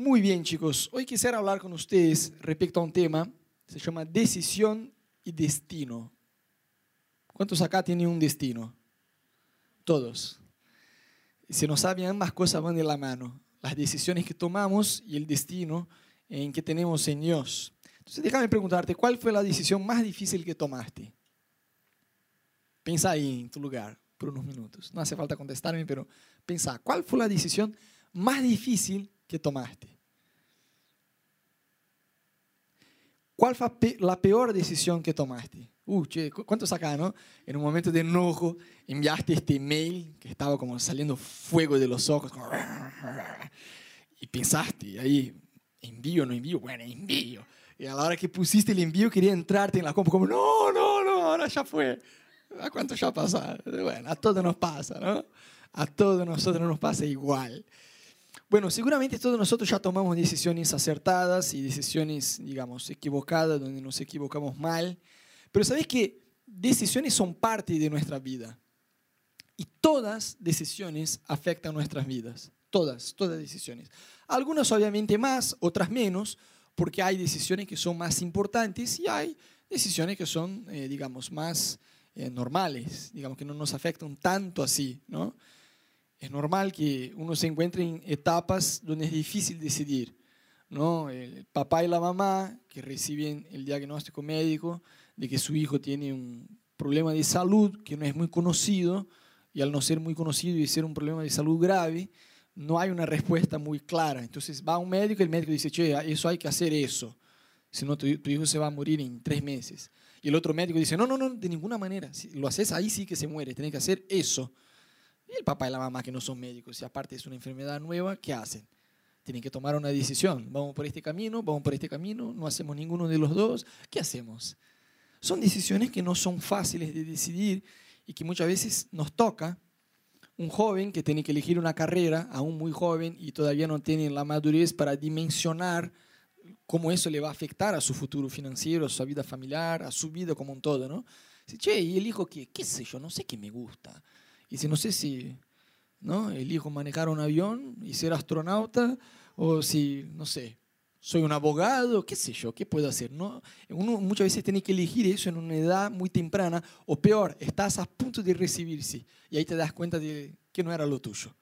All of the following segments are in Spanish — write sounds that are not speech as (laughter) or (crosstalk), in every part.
Muy bien, chicos. Hoy quisiera hablar con ustedes respecto a un tema, se llama decisión y destino. ¿Cuántos acá tienen un destino? Todos. Y si no saben, ambas cosas van de la mano. Las decisiones que tomamos y el destino en que tenemos en Dios. Entonces, déjame preguntarte, ¿cuál fue la decisión más difícil que tomaste? Pensa ahí en tu lugar por unos minutos. No hace falta contestarme, pero pensa, ¿cuál fue la decisión más difícil que tomaste? ¿Cuál fue la peor decisión que tomaste? Uh, che, ¿cuántos acá, no? En un momento de enojo enviaste este mail que estaba como saliendo fuego de los ojos. y pensaste, ahí, envío no envío, bueno, envío. Y a la hora que pusiste el envío quería entrarte en la compra como, no, no, no, ahora ya fue. ¿A cuánto ya pasa? Bueno, a todos nos pasa, ¿no? A todos nosotros nos pasa igual. Bueno, seguramente todos nosotros ya tomamos decisiones acertadas y decisiones, digamos, equivocadas, donde nos equivocamos mal. Pero sabes que decisiones son parte de nuestra vida. Y todas decisiones afectan nuestras vidas. Todas, todas decisiones. Algunas obviamente más, otras menos, porque hay decisiones que son más importantes y hay decisiones que son, eh, digamos, más eh, normales, digamos, que no nos afectan tanto así, ¿no? Es normal que uno se encuentre en etapas donde es difícil decidir. ¿no? El papá y la mamá que reciben el diagnóstico médico de que su hijo tiene un problema de salud que no es muy conocido y al no ser muy conocido y ser un problema de salud grave, no hay una respuesta muy clara. Entonces va un médico y el médico dice, che, eso hay que hacer eso, si no tu, tu hijo se va a morir en tres meses. Y el otro médico dice, no, no, no, de ninguna manera, si lo haces ahí sí que se muere, tienes que hacer eso. Y el papá y la mamá que no son médicos, y aparte es una enfermedad nueva, ¿qué hacen? Tienen que tomar una decisión. Vamos por este camino, vamos por este camino, no hacemos ninguno de los dos. ¿Qué hacemos? Son decisiones que no son fáciles de decidir y que muchas veces nos toca un joven que tiene que elegir una carrera, aún muy joven, y todavía no tiene la madurez para dimensionar cómo eso le va a afectar a su futuro financiero, a su vida familiar, a su vida como un todo, ¿no? Dice, che, ¿y elijo qué? ¿Qué sé yo? No sé qué me gusta. Y si no sé si ¿no? elijo manejar un avión y ser astronauta, o si, no sé, soy un abogado, qué sé yo, qué puedo hacer. ¿no? Uno muchas veces tiene que elegir eso en una edad muy temprana, o peor, estás a punto de recibirse y ahí te das cuenta de que no era lo tuyo.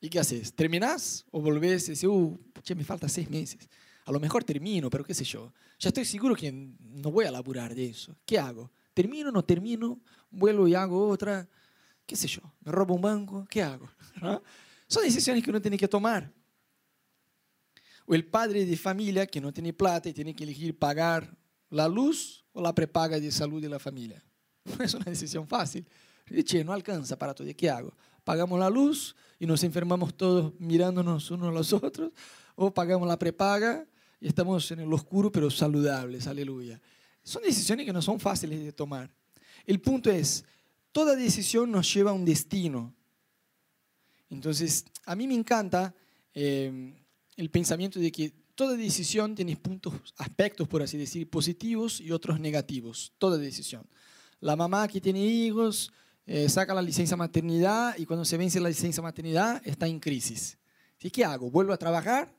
¿Y qué haces? ¿Terminás o volvés y dices, uh, che, me falta seis meses? A lo mejor termino, pero qué sé yo. Ya estoy seguro que no voy a laburar de eso. ¿Qué hago? ¿Termino o no termino? ¿Vuelvo y hago otra? Qué sé yo, me robo un banco, ¿qué hago? (laughs) Son decisiones que uno tiene que tomar. O el padre de familia que no tiene plata y tiene que elegir pagar la luz o la prepaga de salud de la familia. (laughs) Es una decisión fácil. Dice, no alcanza para todo, ¿qué hago? ¿Pagamos la luz y nos enfermamos todos mirándonos unos a los otros? ¿O pagamos la prepaga y estamos en el oscuro pero saludables? Aleluya. Son decisiones que no son fáciles de tomar. El punto es, toda decisión nos lleva a un destino. Entonces, a mí me encanta eh, el pensamiento de que toda decisión tiene puntos, aspectos, por así decir, positivos y otros negativos. Toda decisión. La mamá que tiene hijos eh, saca la licencia maternidad y cuando se vence la licencia maternidad está en crisis. ¿Qué hago? ¿Vuelvo a trabajar?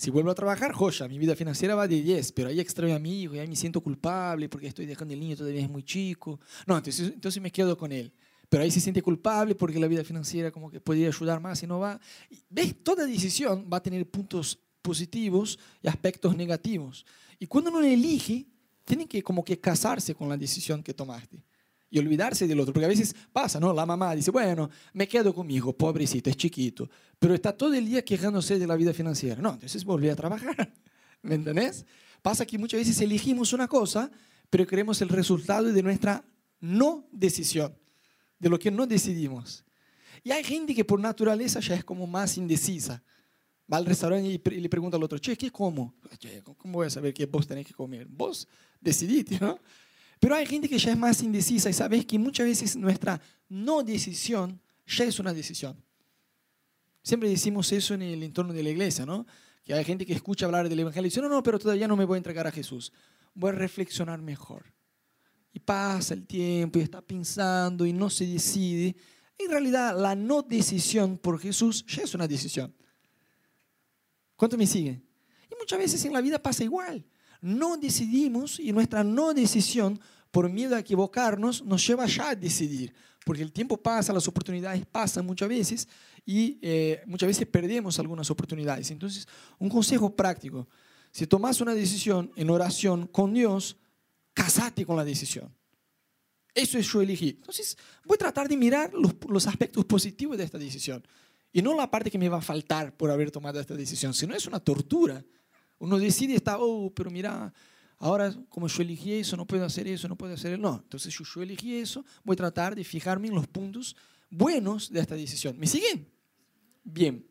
Si vuelvo a trabajar, joya, mi vida financiera va de 10, pero ahí extraño a mi hijo y ahí me siento culpable porque estoy dejando el niño todavía es muy chico. No, entonces, entonces me quedo con él. Pero ahí se siente culpable porque la vida financiera como que podría ayudar más y no va. ¿Ves? Toda decisión va a tener puntos positivos y aspectos negativos. Y cuando uno elige, tiene que como que casarse con la decisión que tomaste y olvidarse del otro. Porque a veces pasa, ¿no? La mamá dice, bueno, me quedo con mi hijo, pobrecito, es chiquito, pero está todo el día quejándose de la vida financiera. No, entonces volví a trabajar. (laughs) ¿Me entendés? Pasa que muchas veces elegimos una cosa, pero queremos el resultado de nuestra no decisión, de lo que no decidimos. Y hay gente que por naturaleza ya es como más indecisa. Va al restaurante y le pregunta al otro, che, ¿qué como? Che, ¿Cómo voy a saber qué vos tenés que comer? Vos decidiste, ¿no? Pero hay gente que ya es más indecisa y sabes que muchas veces nuestra no decisión ya es una decisión. Siempre decimos eso en el entorno de la iglesia, ¿no? Que hay gente que escucha hablar del Evangelio y dice, no, no, pero todavía no me voy a entregar a Jesús. Voy a reflexionar mejor. Y pasa el tiempo y está pensando y no se decide. En realidad, la no decisión por Jesús ya es una decisión. ¿Cuánto me siguen? Y muchas veces en la vida pasa igual. No decidimos y nuestra no decisión, por miedo a equivocarnos, nos lleva ya a decidir. Porque el tiempo pasa, las oportunidades pasan muchas veces y eh, muchas veces perdemos algunas oportunidades. Entonces, un consejo práctico. Si tomas una decisión en oración con Dios, casate con la decisión. Eso es yo elegí. Entonces, voy a tratar de mirar los, los, aspectos positivos de esta decisión. Y no la parte que me va a faltar por haber tomado esta decisión, sino es una tortura. Uno decide está, oh, pero mira, ahora como yo elegí eso, no puedo hacer eso, no puedo hacer eso. No, entonces yo, yo elegí eso, voy a tratar de fijarme en los puntos buenos de esta decisión. ¿Me siguen? Bien.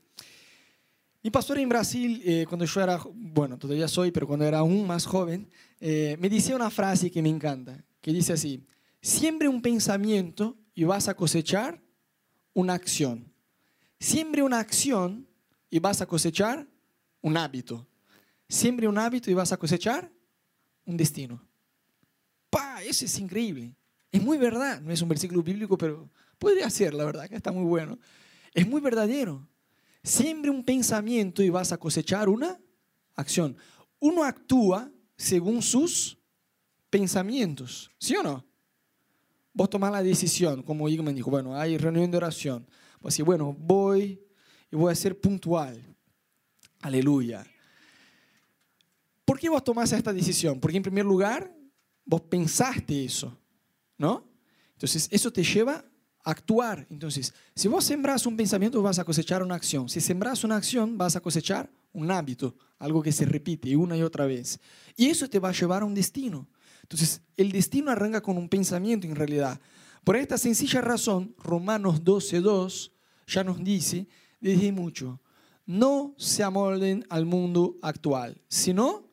Mi pastor en Brasil, eh, cuando yo era, bueno, todavía soy, pero cuando era aún más joven, eh, me decía una frase que me encanta, que dice así, siembre un pensamiento y vas a cosechar una acción. Siembre una acción y vas a cosechar un hábito. Siembre un hábito y vas a cosechar un destino. ¡Pah! Eso es increíble. Es muy verdad. No es un versículo bíblico, pero podría ser, la verdad, que está muy bueno. Es muy verdadero. Siembre un pensamiento y vas a cosechar una acción. Uno actúa según sus pensamientos, ¿sí o no? Vos tomás la decisión, como Igman dijo, bueno, hay reunión de oración. Vos decís, bueno, voy y voy a ser puntual. Aleluya. ¿Por qué vos tomás esta decisión? Porque en primer lugar, vos pensaste eso, ¿no? Entonces, eso te lleva a actuar. Entonces, si vos sembras un pensamiento, vas a cosechar una acción. Si sembras una acción, vas a cosechar un hábito, algo que se repite una y otra vez. Y eso te va a llevar a un destino. Entonces, el destino arranca con un pensamiento en realidad. Por esta sencilla razón, Romanos 12.2 ya nos dice desde mucho, no se amolden al mundo actual, sino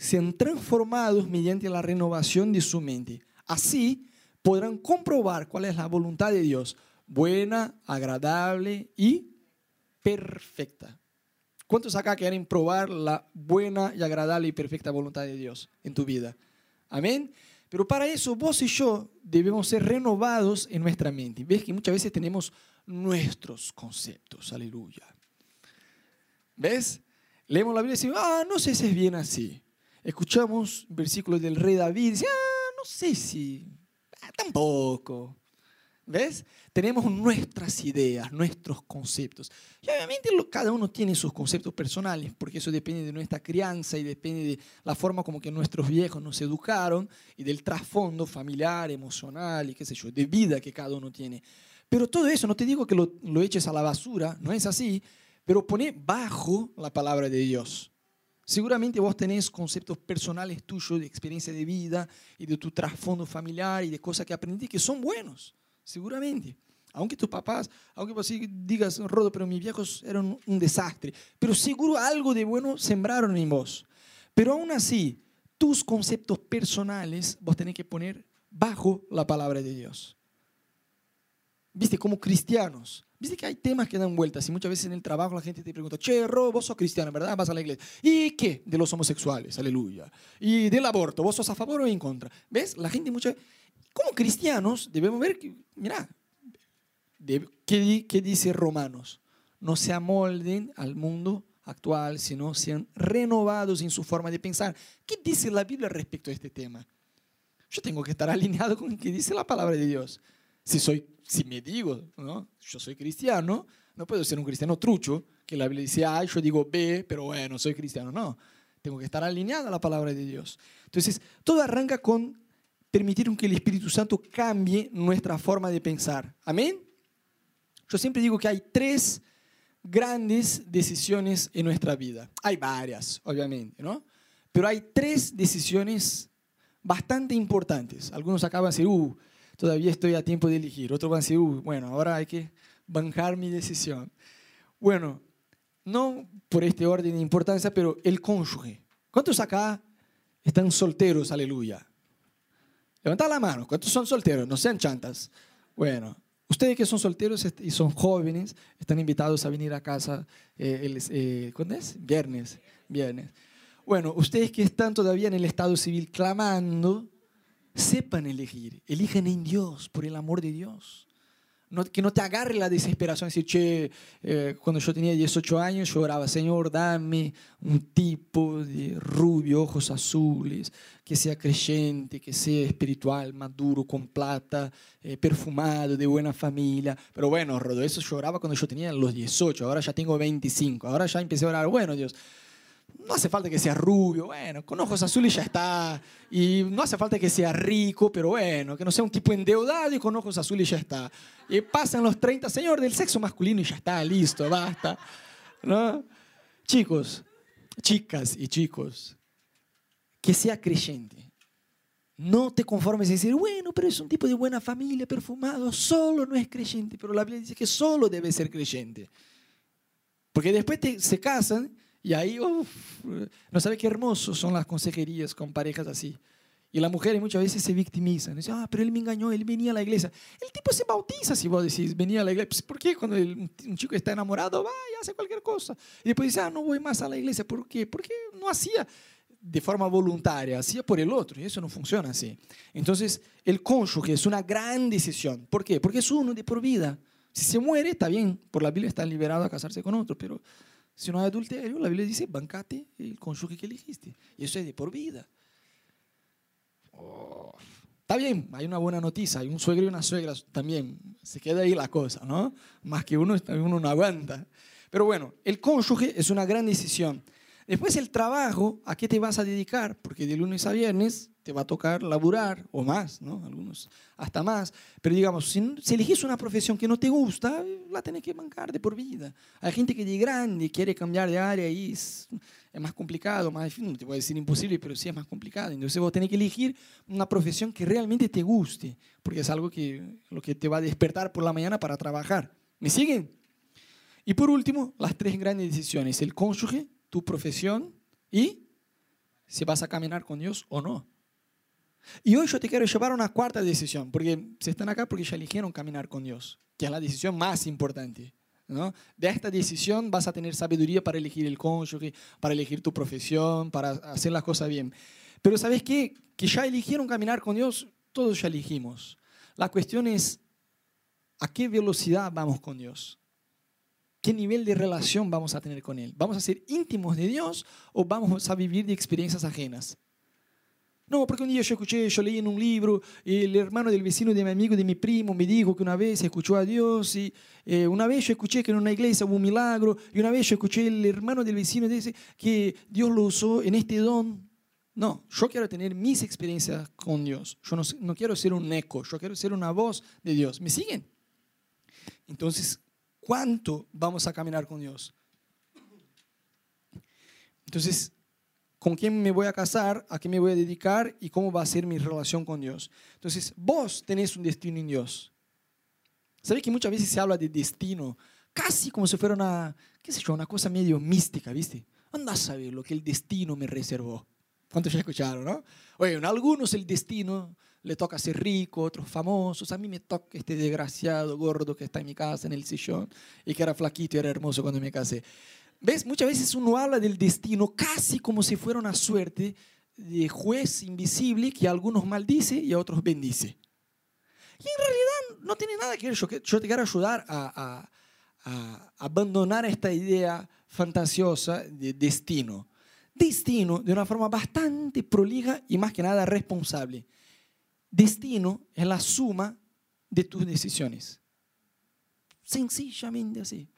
sean transformados mediante la renovación de su mente. Así podrán comprobar cuál es la voluntad de Dios, buena, agradable y perfecta. ¿Cuántos acá quieren probar la buena y agradable y perfecta voluntad de Dios en tu vida? Amén. Pero para eso vos y yo debemos ser renovados en nuestra mente. Ves que muchas veces tenemos nuestros conceptos. Aleluya. ¿Ves? Leemos la Biblia y decimos, ah, no sé si es bien así. Escuchamos versículos del rey David decimos, ah, no sé si, ah, tampoco. ¿Ves? Tenemos nuestras ideas, nuestros conceptos. Y obviamente cada uno tiene sus conceptos personales, porque eso depende de nuestra crianza y depende de la forma como que nuestros viejos nos educaron y del trasfondo familiar, emocional y qué sé yo, de vida que cada uno tiene. Pero todo eso, no te digo que lo, lo eches a la basura, no es así, pero pone bajo la palabra de Dios. Seguramente vos tenés conceptos personales tuyos de experiencia de vida y de tu trasfondo familiar y de cosas que aprendí que son buenos seguramente. Aunque tus papás, aunque vos digas, Rodo, pero mis viejos eran un desastre, pero seguro algo de bueno sembraron en vos. Pero aún así, tus conceptos personales vos tenés que poner bajo la palabra de Dios. Viste, como cristianos, viste que hay temas que dan vueltas y muchas veces en el trabajo la gente te pregunta, che, Rodo, vos sos cristiano, ¿verdad? Vas a la iglesia. ¿Y qué? De los homosexuales, aleluya. ¿Y del aborto? ¿Vos sos a favor o en contra? ¿Ves? La gente muchas como cristianos debemos ver que, mira, ¿qué, ¿qué dice Romanos? No se amolden al mundo actual, sino sean renovados en su forma de pensar. ¿Qué dice la Biblia respecto a este tema? Yo tengo que estar alineado con lo que dice la palabra de Dios. Si, soy, si me digo, ¿no? yo soy cristiano, no puedo ser un cristiano trucho, que la Biblia dice A, yo digo B, pero bueno, soy cristiano. No, tengo que estar alineado a la palabra de Dios. Entonces, todo arranca con permitir que el Espíritu Santo cambie nuestra forma de pensar. Amén. Yo siempre digo que hay tres grandes decisiones en nuestra vida. Hay varias, obviamente, ¿no? Pero hay tres decisiones bastante importantes. Algunos acaban de decir, uh, todavía estoy a tiempo de elegir. Otros van a decir, bueno, ahora hay que bancar mi decisión. Bueno, no por este orden de importancia, pero el cónyuge. ¿Cuántos acá están solteros? Aleluya. Levanta la mano. ¿Cuántos son solteros? No sean chantas. Bueno, ustedes que son solteros y son jóvenes, están invitados a venir a casa eh, el, eh. Viernes. Viernes. Bueno, ustedes que están todavía en el estado civil clamando, sepan elegir. Eligen en Dios, por el amor de Dios. no, que no te agarre la desesperación, decir, che, eh, cuando yo tenía 18 años yo oraba, Señor, dame un tipo de rubio, ojos azules, que sea creyente, que sea espiritual, maduro, con plata, eh, perfumado, de buena familia. Pero bueno, Rodo, eso yo cuando yo tenía los 18, ahora ya tengo 25, ahora ya empecé a orar, bueno, Dios, no hace falta que sea rubio, bueno, con ojos azules ya está. Y no hace falta que sea rico, pero bueno, que no sea un tipo endeudado y con ojos azules ya está. Y pasan los 30, señor, del sexo masculino y ya está, listo, basta. ¿No? Chicos, chicas y chicos, que sea creyente. No te conformes en decir, bueno, pero es un tipo de buena familia, perfumado, solo no es creyente. Pero la Biblia dice que solo debe ser creyente. Porque después se casan y ahí, no sabe qué hermoso son las consejerías con parejas así. Y las mujeres muchas veces se victimizan. Dicen, ah, pero él me engañó, él venía a la iglesia. El tipo se bautiza si vos decís, venía a la iglesia. Pues, ¿Por qué cuando un chico está enamorado va y hace cualquier cosa? Y después dice, ah, no voy más a la iglesia. ¿Por qué? Porque no hacía de forma voluntaria, hacía por el otro. Y eso no funciona así. Entonces, el cónyuge es una gran decisión. ¿Por qué? Porque es uno de por vida. Si se muere, está bien. Por la Biblia está liberado a casarse con otro. Pero si no hay adulterio, la Biblia dice, bancate el cónyuge que elegiste. Y eso es de por vida. Oh, está bien, hay una buena noticia, hay un suegro y una suegra también. Se queda ahí la cosa, ¿no? Más que uno, uno no aguanta. Pero bueno, el cónyuge es una gran decisión. Después el trabajo, ¿a qué te vas a dedicar? Porque de lunes a viernes te va a tocar laburar o más, ¿no? Algunos hasta más. Pero digamos, si, si eliges una profesión que no te gusta, la tenés que bancar de por vida. Hay gente que de grande quiere cambiar de área y es, más complicado, más no te voy a decir imposible, pero sí es más complicado. Entonces vos tenés que elegir una profesión que realmente te guste, porque es algo que, lo que te va a despertar por la mañana para trabajar. ¿Me siguen? Y por último, las tres grandes decisiones, el cónyuge, tu profesión y si vas a caminar con Dios o no. Y hoy yo te quiero llevar a una cuarta decisión, porque se están acá porque ya eligieron caminar con Dios, que es la decisión más importante. De esta decisión vas a tener sabiduría para elegir el cónyuge, para elegir tu profesión, para hacer las cosas bien. Pero ¿sabes qué? Que ya eligieron caminar con Dios, todos ya elegimos. La cuestión es, ¿a qué velocidad vamos con Dios? ¿Qué nivel de relación vamos a tener con Él? ¿Vamos a ser íntimos de Dios o vamos a vivir de experiencias ajenas? No, porque un día yo escuché, yo leí en un libro, el hermano del vecino de mi amigo, de mi primo, me dijo que una vez escuchó a Dios, y eh, una vez yo escuché que en una iglesia hubo un milagro, y una vez yo escuché el hermano del vecino dice que Dios lo usó en este don. No, yo quiero tener mis experiencias con Dios. Yo no, no quiero ser un eco, yo quiero ser una voz de Dios. ¿Me siguen? Entonces, ¿Cuánto vamos a caminar con Dios? Entonces, ¿con quién me voy a casar? ¿A qué me voy a dedicar? ¿Y cómo va a ser mi relación con Dios? Entonces, vos tenés un destino en Dios. ¿Sabes que muchas veces se habla de destino? Casi como si fuera una, qué sé yo, una cosa medio mística, ¿viste? Anda a saber lo que el destino me reservó. ¿Cuántos ya escucharon, no? Oye, algunos el destino le toca ser rico, otros famosos. A mí me toca este desgraciado gordo que está en mi casa, en el sillón, y que era flaquito y era hermoso cuando me casé. ¿Ves? Muchas veces uno habla del destino casi como si fuera una suerte de juez invisible que a algunos maldice y a otros bendice. Y en realidad no tiene nada que ver. Yo, te quiero ayudar a abandonar esta idea fantasiosa de destino. Destino de una forma bastante prolija y más que nada responsable. Destino es la suma de tus decisiones. Sencillamente así.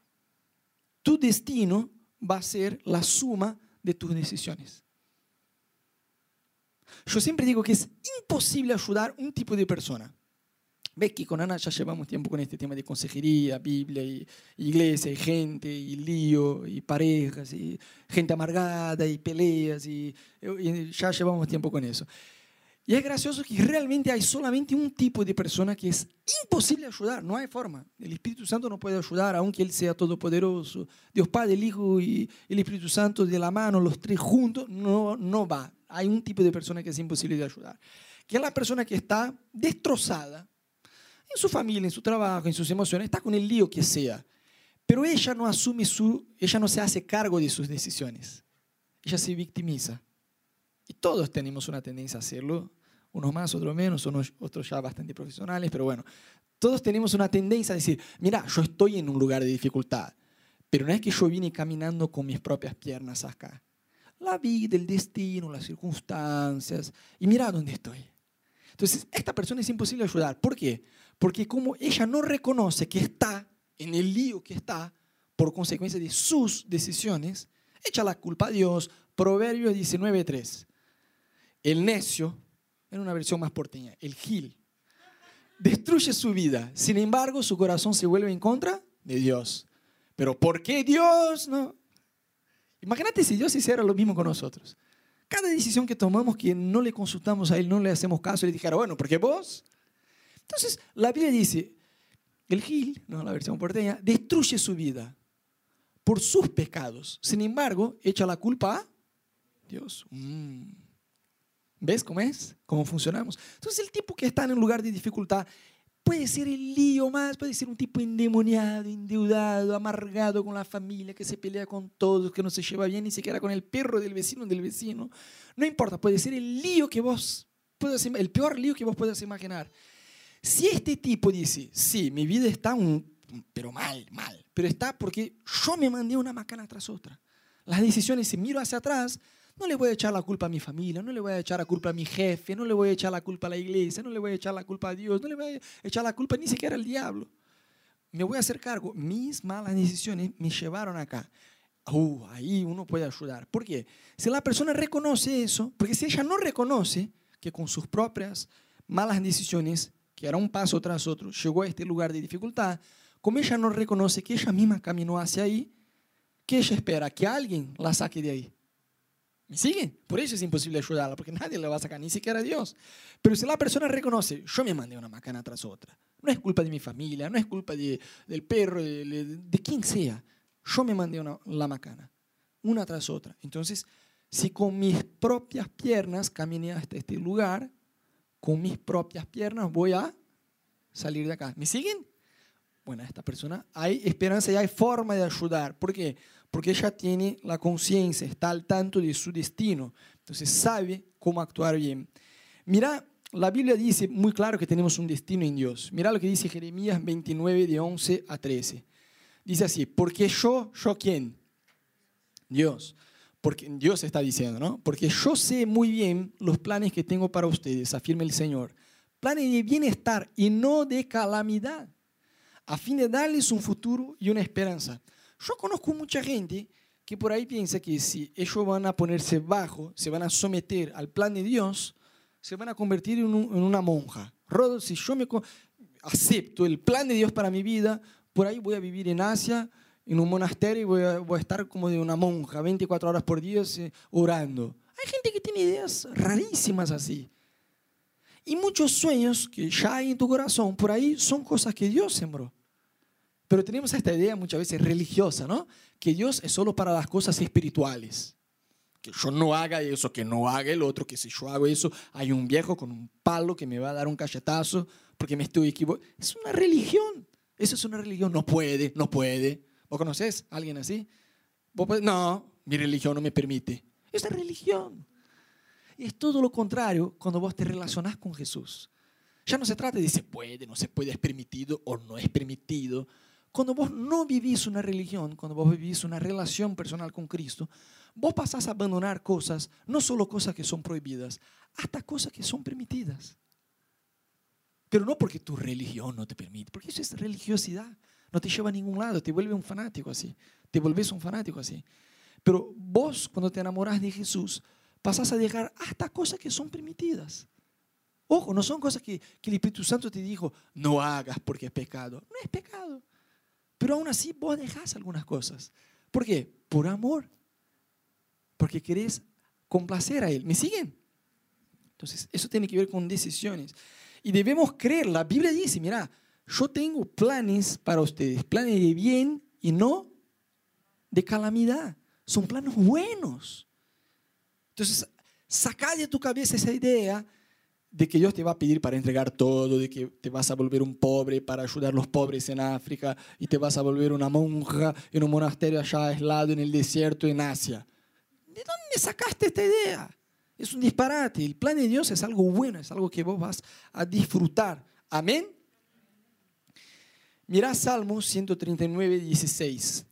Tu destino va a ser la suma de tus decisiones. Yo siempre digo que es imposible ayudar un tipo de persona. Ves que con Ana ya llevamos tiempo con este tema de consejería, Biblia, y iglesia, y gente, y lío, y parejas, y gente amargada, y peleas, y ya llevamos tiempo con eso. Y es gracioso que realmente hay solamente un tipo de persona que es imposible ayudar, no hay forma. El Espíritu Santo no puede ayudar, aunque Él sea todopoderoso. Dios Padre, el Hijo y el Espíritu Santo de la mano, los tres juntos, no, no va. Hay un tipo de persona que es imposible de ayudar, que es la persona que está destrozada en su familia, en su trabajo, en sus emociones, está con el lío que sea, pero ella no asume su, ella no se hace cargo de sus decisiones, ella se victimiza. Todos tenemos una tendencia a hacerlo, unos más, otros menos, unos, otros ya bastante profesionales, pero bueno, todos tenemos una tendencia a decir, mira, yo estoy en un lugar de dificultad, pero no es que yo vine caminando con mis propias piernas acá. La vida, el destino, las circunstancias, y mira dónde estoy. Entonces, esta persona es imposible ayudar. ¿Por qué? Porque como ella no reconoce que está en el lío que está por consecuencia de sus decisiones, echa la culpa a Dios. Proverbios 19.3. El necio, en una versión más porteña, el gil, destruye su vida. Sin embargo, su corazón se vuelve en contra de Dios. Pero ¿por qué Dios? No. Imagínate si Dios hiciera lo mismo con nosotros. Cada decisión que tomamos que no le consultamos a Él, no le hacemos caso, le dijera, bueno, ¿por qué vos? Entonces, la Biblia dice, el Gil, no la versión porteña, destruye su vida por sus pecados. Sin embargo, echa la culpa a Dios. Mm. ¿Ves cómo es? ¿Cómo funcionamos? Entonces el tipo que está en un lugar de dificultad puede ser el lío más, puede ser un tipo endemoniado, endeudado, amargado con la familia, que se pelea con todos, que no se lleva bien ni siquiera con el perro del vecino del vecino. No importa, puede ser el lío que vos puedas, el peor lío que vos puedas imaginar. Si este tipo dice, sí, mi vida está un, pero mal, mal, pero está porque yo me mandé una macana tras otra. Las decisiones, si miro hacia atrás, no le voy a echar la culpa a mi familia, no le voy a echar la culpa a mi jefe, no le voy a echar la culpa a la iglesia, no le voy a echar la culpa a Dios, no le voy a echar la culpa ni siquiera al diablo. Me voy a hacer cargo. Mis malas decisiones me llevaron acá. Uh, ahí uno puede ayudar. ¿Por qué? Si la persona reconoce eso, porque si ella no reconoce que con sus propias malas decisiones que era un paso tras otro, llegó a este lugar de dificultad, como ella no reconoce que ella misma caminó hacia ahí, ¿qué ella espera? Que alguien la saque de ahí. ¿Me siguen? Por eso es imposible ayudarla, porque nadie la va a sacar, ni siquiera Dios. Pero si la persona reconoce, yo me mandé una macana tras otra, no es culpa de mi familia, no es culpa de, del perro, de, de, quien sea, yo me mandé una, la macana, una tras otra. Entonces, si con mis propias piernas caminé hasta este lugar, con mis propias piernas voy a salir de acá. ¿Me siguen? Bueno, esta persona hay esperanza y hay forma de ayudar. ¿Por qué? Porque ella tiene la conciencia, está al tanto de su destino. Entonces sabe cómo actuar bien. Mira, la Biblia dice muy claro que tenemos un destino en Dios. Mira lo que dice Jeremías 29 de 11 a 13. Dice así, porque yo, yo quién? Dios porque Dios está diciendo, ¿no? Porque yo sé muy bien los planes que tengo para ustedes, afirma el Señor. Planes de bienestar y no de calamidad, a fin de darles un futuro y una esperanza. Yo conozco mucha gente que por ahí piensa que si ellos van a ponerse bajo, se van a someter al plan de Dios, se van a convertir en, en una monja. Rodo, si yo me acepto el plan de Dios para mi vida, por ahí voy a vivir en Asia, en un monasterio y voy a, estar como de una monja 24 horas por día orando. Hay gente que tiene ideas rarísimas así. Y muchos sueños que ya hay en tu corazón por ahí son cosas que Dios sembró. Pero tenemos esta idea muchas veces religiosa, ¿no? Que Dios es solo para las cosas espirituales. Que yo no haga eso, que no haga el otro, que si yo hago eso, hay un viejo con un palo que me va a dar un cachetazo porque me estoy equivocando. Es una religión. Eso es una religión. No puede, no puede. ¿O conoces a alguien así? no, mi religión no me permite. Es religión. Y es todo lo contrario cuando vos te relacionás con Jesús. Ya no se trata de si se puede, no se puede, es permitido o no es permitido. Cuando vos no vivís una religión, cuando vos vivís una relación personal con Cristo, vos pasás a abandonar cosas, no solo cosas que son prohibidas, hasta cosas que son permitidas. Pero no porque tu religión no te permite, porque eso es religiosidad no te lleva a ningún lado, te vuelve un fanático así, te vuelves un fanático así. Pero vos cuando te enamoras de Jesús, pasas a dejar hasta cosas que son permitidas. Ojo, no son cosas que, que el Espíritu Santo te dijo, no hagas porque es pecado. No es pecado. Pero aún así vos dejas algunas cosas. ¿Por qué? Por amor. Porque querés complacer a Él. ¿Me siguen? Entonces, eso tiene que ver con decisiones. Y debemos creer. La Biblia dice, mira, yo tengo planes para ustedes, planes de bien y no de calamidad. Son planes buenos. Entonces, saca de tu cabeza esa idea de que Dios te va a pedir para entregar todo, de que te vas a volver un pobre para ayudar a los pobres en África y te vas a volver una monja en un monasterio allá aislado en el desierto en Asia. ¿De dónde sacaste esta idea? Es un disparate. El plan de Dios es algo bueno, es algo que vos vas a disfrutar. Amén. Mirá Salmo 139, 16.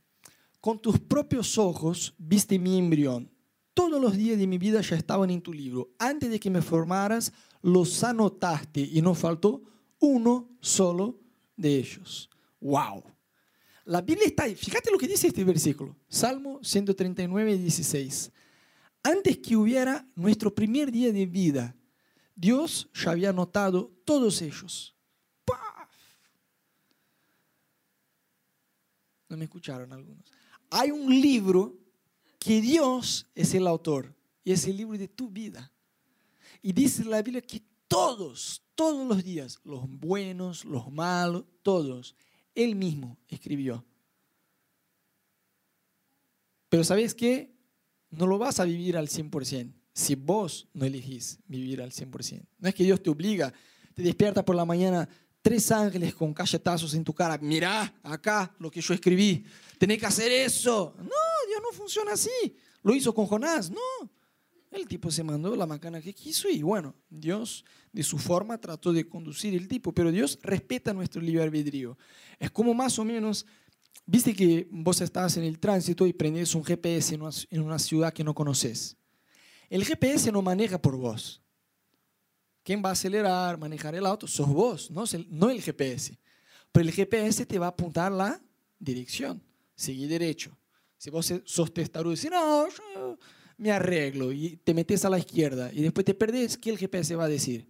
Con tus propios ojos viste mi embrión. Todos los días de mi vida ya estaban en tu libro. Antes de que me formaras, los anotaste y no faltó uno solo de ellos. ¡Wow! La Biblia está ahí. Fíjate lo que dice este versículo. Salmo 139, 16. Antes que hubiera nuestro primer día de vida, Dios ya había anotado todos ellos. No me escucharon algunos. Hay un libro que Dios es el autor y es el libro de tu vida. Y dice la Biblia que todos, todos los días, los buenos, los malos, todos, Él mismo escribió. Pero ¿sabes qué? No lo vas a vivir al 100% si vos no elegís vivir al 100%. No es que Dios te obliga, te despierta por la mañana tres ángeles con cachetazos en tu cara. Mirá acá lo que yo escribí. Tenés que hacer eso. No, Dios no funciona así. Lo hizo con Jonás. No. El tipo se mandó la macana que quiso y bueno, Dios de su forma trató de conducir el tipo, pero Dios respeta nuestro libre albedrío. Es como más o menos, viste que vos estás en el tránsito y prendes un GPS en una ciudad que no conoces. El GPS no maneja por vos. ¿Quién va a acelerar, manejar el auto? Sos vos, no, no el GPS. Pero el GPS te va a apuntar la dirección. Seguí derecho. Si vos sos testarudo y dices, no, yo me arreglo y te metes a la izquierda y después te perdés, ¿qué el GPS va a decir?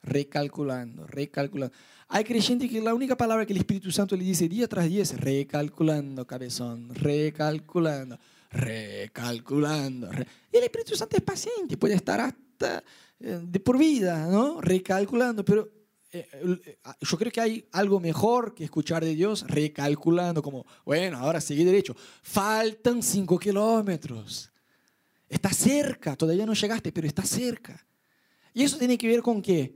Recalculando, recalculando. Hay creyentes que la única palabra que el Espíritu Santo le dice día tras día es recalculando, cabezón, recalculando, recalculando. Y el Espíritu Santo es paciente, puede estar hasta eh, de por vida, ¿no? Recalculando, pero eh, eh, yo creo que hay algo mejor que escuchar de Dios recalculando, como, bueno, ahora sigue derecho. Faltan cinco kilómetros. Está cerca, todavía no llegaste, pero está cerca. Y eso tiene que ver con qué?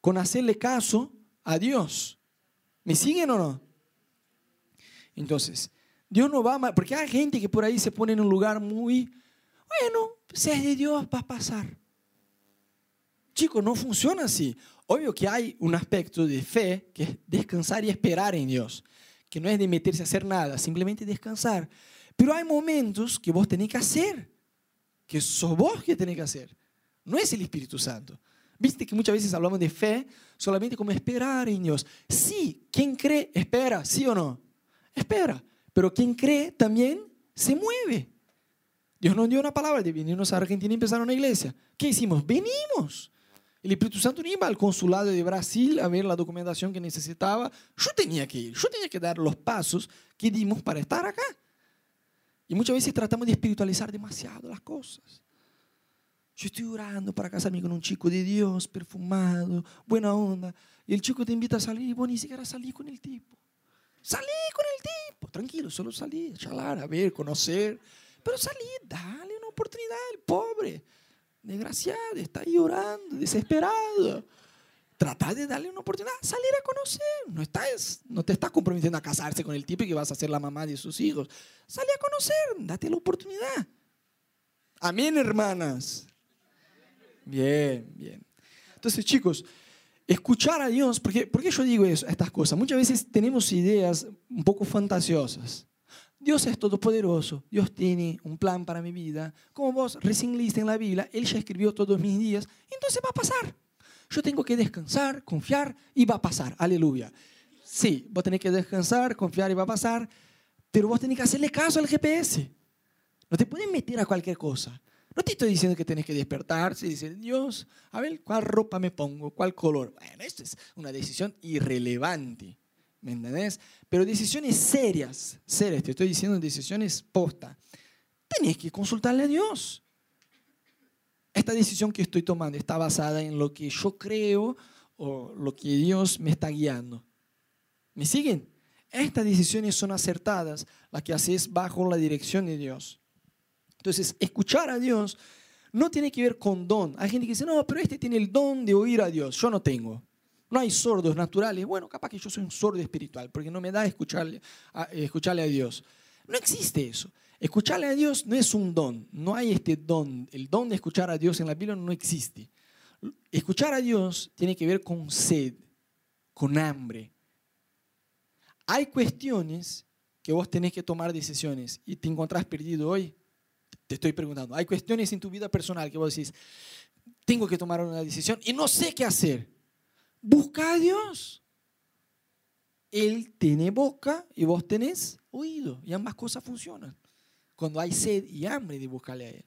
Con hacerle caso a Dios. ¿Me siguen o no? Entonces, Dios no va a... Porque hay gente que por ahí se pone en un lugar muy... Bueno, si es de Dios, va a pasar. Chicos, no funciona así. Obvio que hay un aspecto de fe que es descansar y esperar en Dios. Que no es de meterse a hacer nada, simplemente descansar. Pero hay momentos que vos tenés que hacer que sos vos que tenés que hacer. No es el Espíritu Santo. Viste que muchas veces hablamos de fe solamente como esperar en Dios. Sí, quien cree, espera, sí o no. Espera. Pero quien cree también se mueve. Dios nos dio una palabra de venirnos a Argentina y empezar una iglesia. ¿Qué hicimos? Venimos. El Espíritu Santo no iba al consulado de Brasil a ver la documentación que necesitaba. Yo tenía que ir, yo tenía que dar los pasos que dimos para estar acá. Y muchas veces tratamos de espiritualizar demasiado las cosas. Yo estoy orando para casarme con un chico de Dios, perfumado, buena onda. Y el chico te invita a salir y vos ni siquiera salís con el tipo. Salí con el tipo, tranquilo, solo salí, charlar, a ver, conocer. Pero salí, dale una oportunidad al pobre. Desgraciado, está llorando, desesperado. Trata de darle una oportunidad, salir a conocer. No, estás, no te estás comprometiendo a casarse con el tipo que vas a ser la mamá de sus hijos. Sale a conocer, date la oportunidad. Amén, hermanas. Bien, bien. Entonces, chicos, escuchar a Dios, porque, ¿por qué yo digo eso, estas cosas? Muchas veces tenemos ideas un poco fantasiosas. Dios es todopoderoso, Dios tiene un plan para mi vida. Como vos recién leíste en la Biblia, Él ya escribió todos mis días, entonces va a pasar. Yo tengo que descansar, confiar y va a pasar. Aleluya. Sí, vos tenés que descansar, confiar y va a pasar, pero vos tenés que hacerle caso al GPS. No te pueden meter a cualquier cosa. No te estoy diciendo que tenés que despertarse y decir, Dios, a ver, ¿cuál ropa me pongo? ¿Cuál color? Bueno, esto es una decisión irrelevante. ¿Me entendés? Pero decisiones serias, serias, te estoy diciendo decisiones posta. Tenés que consultarle a Dios esta decisión que estoy tomando está basada en lo que yo creo o lo que Dios me está guiando. ¿Me siguen? Estas decisiones son acertadas, las que haces bajo la dirección de Dios. Entonces, escuchar a Dios no tiene que ver con don. Hay gente que dice, no, pero este tiene el don de oír a Dios. Yo no tengo. No hay sordos naturales. Bueno, capaz que yo soy un sordo espiritual, porque no me da escucharle a, escucharle a Dios. No existe eso. Escucharle a Dios no es un don, no hay este don. El don de escuchar a Dios en la Biblia no existe. Escuchar a Dios tiene que ver con sed, con hambre. Hay cuestiones que vos tenés que tomar decisiones y te encontrás perdido hoy. Te estoy preguntando, hay cuestiones en tu vida personal que vos decís, tengo que tomar una decisión y no sé qué hacer. Busca a Dios. Él tiene boca y vos tenés oído y ambas cosas funcionan cuando hay sed y hambre de buscarle a Él.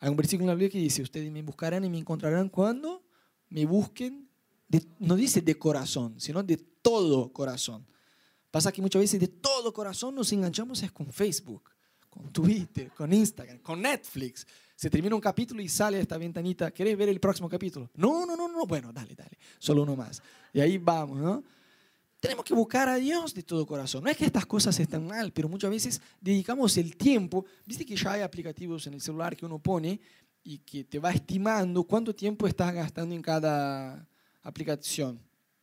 Hay un versículo en la Biblia que dice, ustedes me buscarán y me encontrarán cuando me busquen, no dice de corazón, sino de todo corazón. Pasa que muchas veces de todo corazón nos enganchamos es con Facebook, con Twitter, con Instagram, con Netflix. Se termina un capítulo y sale esta ventanita, ¿querés ver el próximo capítulo? No, no, no, no, bueno, dale, dale, solo uno más. Y ahí vamos, ¿no? Tenemos que buscar a Dios de todo corazón. No es que estas cosas estén mal, pero muchas veces dedicamos el tiempo. Viste que ya hay aplicativos en el celular que uno pone y que te va estimando cuánto tiempo estás gastando en cada aplicación.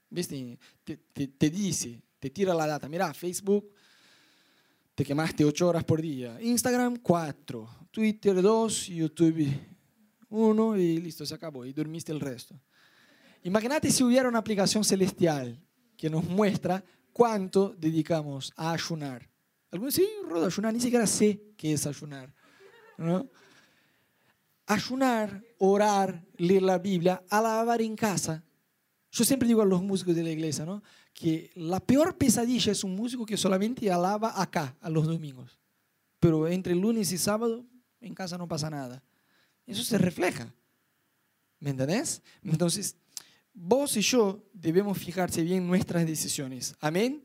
¿Viste? Te, te, dice, te tira la data. Mira, Facebook, te quemaste 8 horas por día. Instagram, 4. Twitter, 2. YouTube, 1. Y listo, se acabó. Y dormiste el resto. Imagínate si hubiera una aplicación celestial que nos muestra cuánto dedicamos a ayunar. Algunos dicen, sí, Rodo, ayunar, ni siquiera sé qué es ayunar. ¿no? Ayunar, orar, leer la Biblia, alabar en casa. Yo siempre digo a los músicos de la iglesia ¿no? que la peor pesadilla es un músico que solamente alaba acá, a los domingos. Pero entre lunes y sábado, en casa no pasa nada. Eso se refleja. ¿Me entendés? Entonces, vos y yo debemos fijarse bien en nuestras decisiones. Amén.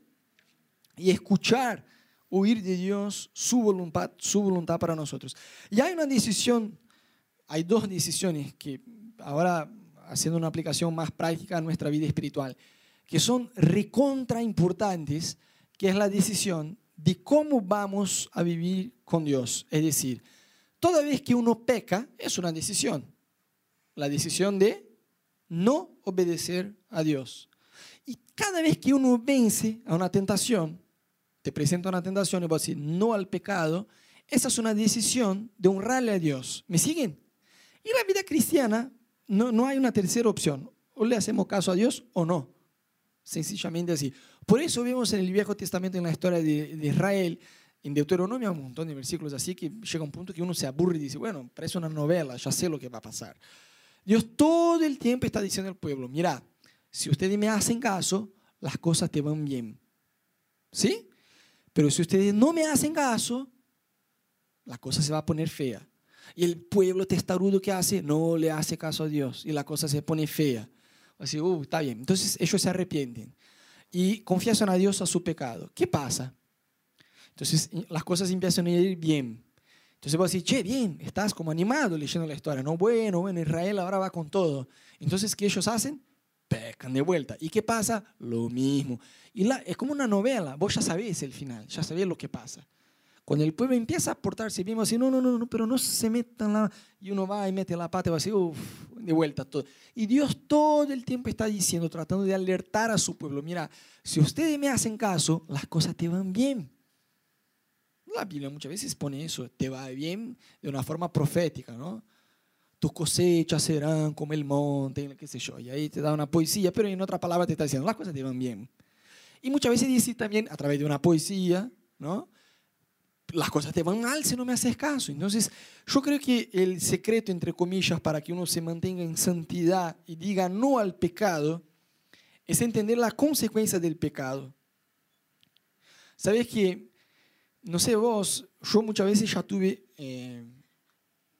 Y escuchar, oír de Dios su voluntad, su voluntad para nosotros. Y hay una decisión, hay dos decisiones que ahora haciendo una aplicación más práctica a nuestra vida espiritual, que son recontra importantes, que es la decisión de cómo vamos a vivir con Dios. Es decir, toda vez que uno peca, es una decisión. La decisión de no obedecer a Dios. Y cada vez que uno vence a una tentación, te presenta una tentación y vos decís no al pecado, esa es una decisión de honrarle a Dios. ¿Me siguen? Y la vida cristiana no, no hay una tercera opción. O le hacemos caso a Dios o no. Sencillamente así. Por eso vemos en el Viejo Testamento, en la historia de, de Israel, en Deuteronomio, un montón de versículos así que llega un punto que uno se aburre y dice, bueno, parece una novela, ya sé lo que va a pasar. Dios todo el tiempo está diciendo al pueblo, mira, si ustedes me hacen caso, las cosas te van bien. ¿Sí? Pero si ustedes no me hacen caso, la cosa se va a poner fea. Y el pueblo testarudo que hace, no le hace caso a Dios y la cosa se pone fea. Así, uh, está bien. Entonces ellos se arrepienten y confiesan a Dios a su pecado. ¿Qué pasa? Entonces las cosas empiezan a ir bien. Entonces vos decís, che, bien, estás como animado leyendo la historia. No, bueno, bueno, Israel ahora va con todo. Entonces, ¿qué ellos hacen? Pecan de vuelta. ¿Y qué pasa? Lo mismo. Y la, es como una novela. Vos ya sabés el final, ya sabés lo que pasa. Cuando el pueblo empieza a portarse bien, así, no, no, no, no, pero no se metan la... Y uno va y mete la pata y va así, uff, de vuelta todo. Y Dios todo el tiempo está diciendo, tratando de alertar a su pueblo, mira, si ustedes me hacen caso, las cosas te van bien. La Biblia muchas veces pone eso, te va bien de una forma profética, ¿no? Tus cosechas serán como el monte, qué sé yo, y ahí te da una poesía, pero en otra palabra te está diciendo, las cosas te van bien. Y muchas veces dice también a través de una poesía, ¿no? Las cosas te van mal si no me haces caso. Entonces, yo creo que el secreto, entre comillas, para que uno se mantenga en santidad y diga no al pecado, es entender la consecuencia del pecado. ¿Sabes que no sé vos, yo muchas veces ya tuve, eh,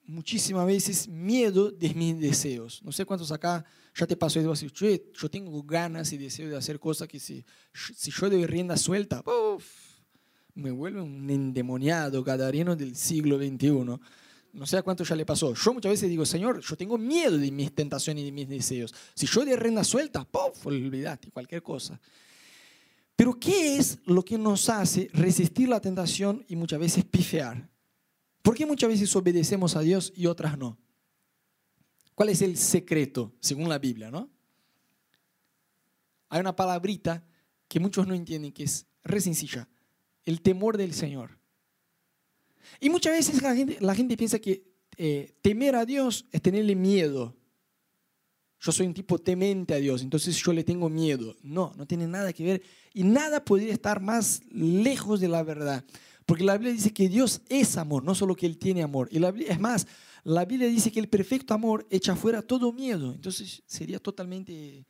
muchísimas veces, miedo de mis deseos. No sé cuántos acá ya te pasó digo así, yo tengo ganas y deseo de hacer cosas que si, si yo doy rienda suelta, me vuelve un endemoniado gadareno del siglo XXI. No sé a cuánto ya le pasó. Yo muchas veces digo, Señor, yo tengo miedo de mis tentaciones y de mis deseos. Si yo doy rienda suelta, ¡puf! olvídate, cualquier cosa. Pero ¿qué es lo que nos hace resistir la tentación y muchas veces pifear? ¿Por qué muchas veces obedecemos a Dios y otras no? ¿Cuál es el secreto, según la Biblia, no? Hay una palabrita que muchos no entienden, que es re sencilla, el temor del Señor. Y muchas veces la gente, piensa que eh, temer a Dios es tenerle miedo. Yo soy un tipo temente a Dios, entonces yo le tengo miedo. No, no tiene nada que ver. Y nada podría estar más lejos de la verdad. Porque la Biblia dice que Dios es amor, no solo que Él tiene amor. Y la, es más, la Biblia dice que el perfecto amor echa fuera todo miedo. Entonces sería totalmente,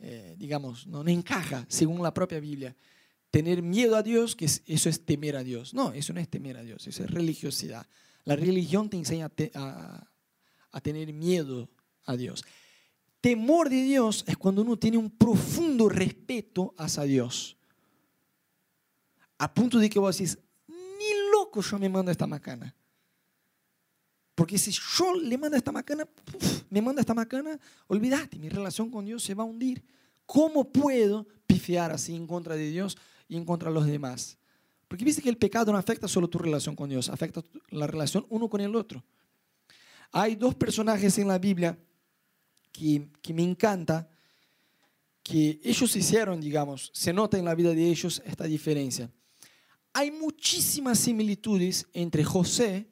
eh, digamos, no, encaja según la propia Biblia. Tener miedo a Dios, que eso es temer a Dios. No, eso no es temer a Dios, eso es religiosidad. La religión te enseña a, a tener miedo a Dios. Temor de Dios es cuando uno tiene un profundo respeto hacia Dios. A punto de que vos decís, ni loco yo me mando esta macana. Porque si yo le mando esta macana, me manda esta macana, olvídate, mi relación con Dios se va a hundir. ¿Cómo puedo pifiar así en contra de Dios y en contra de los demás? Porque viste que el pecado no afecta solo tu relación con Dios, afecta la relación uno con el otro. Hay dos personajes en la Biblia que, que me encanta, que ellos hicieron, digamos, se nota en la vida de ellos esta diferencia. Hay muchísimas similitudes entre José,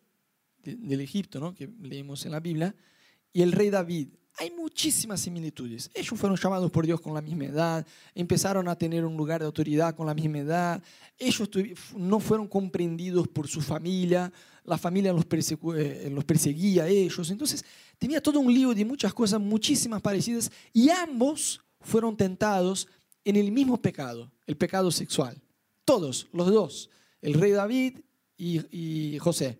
del Egipto, ¿no? que leemos en la Biblia, y el rey David. Hay muchísimas similitudes. Ellos fueron llamados por Dios con la misma edad, empezaron a tener un lugar de autoridad con la misma edad, ellos no fueron comprendidos por su familia, la familia los, eh, los perseguía a ellos. Entonces, tenía todo un lío de muchas cosas, muchísimas parecidas, y ambos fueron tentados en el mismo pecado, el pecado sexual. Todos, los dos, el rey David y, José.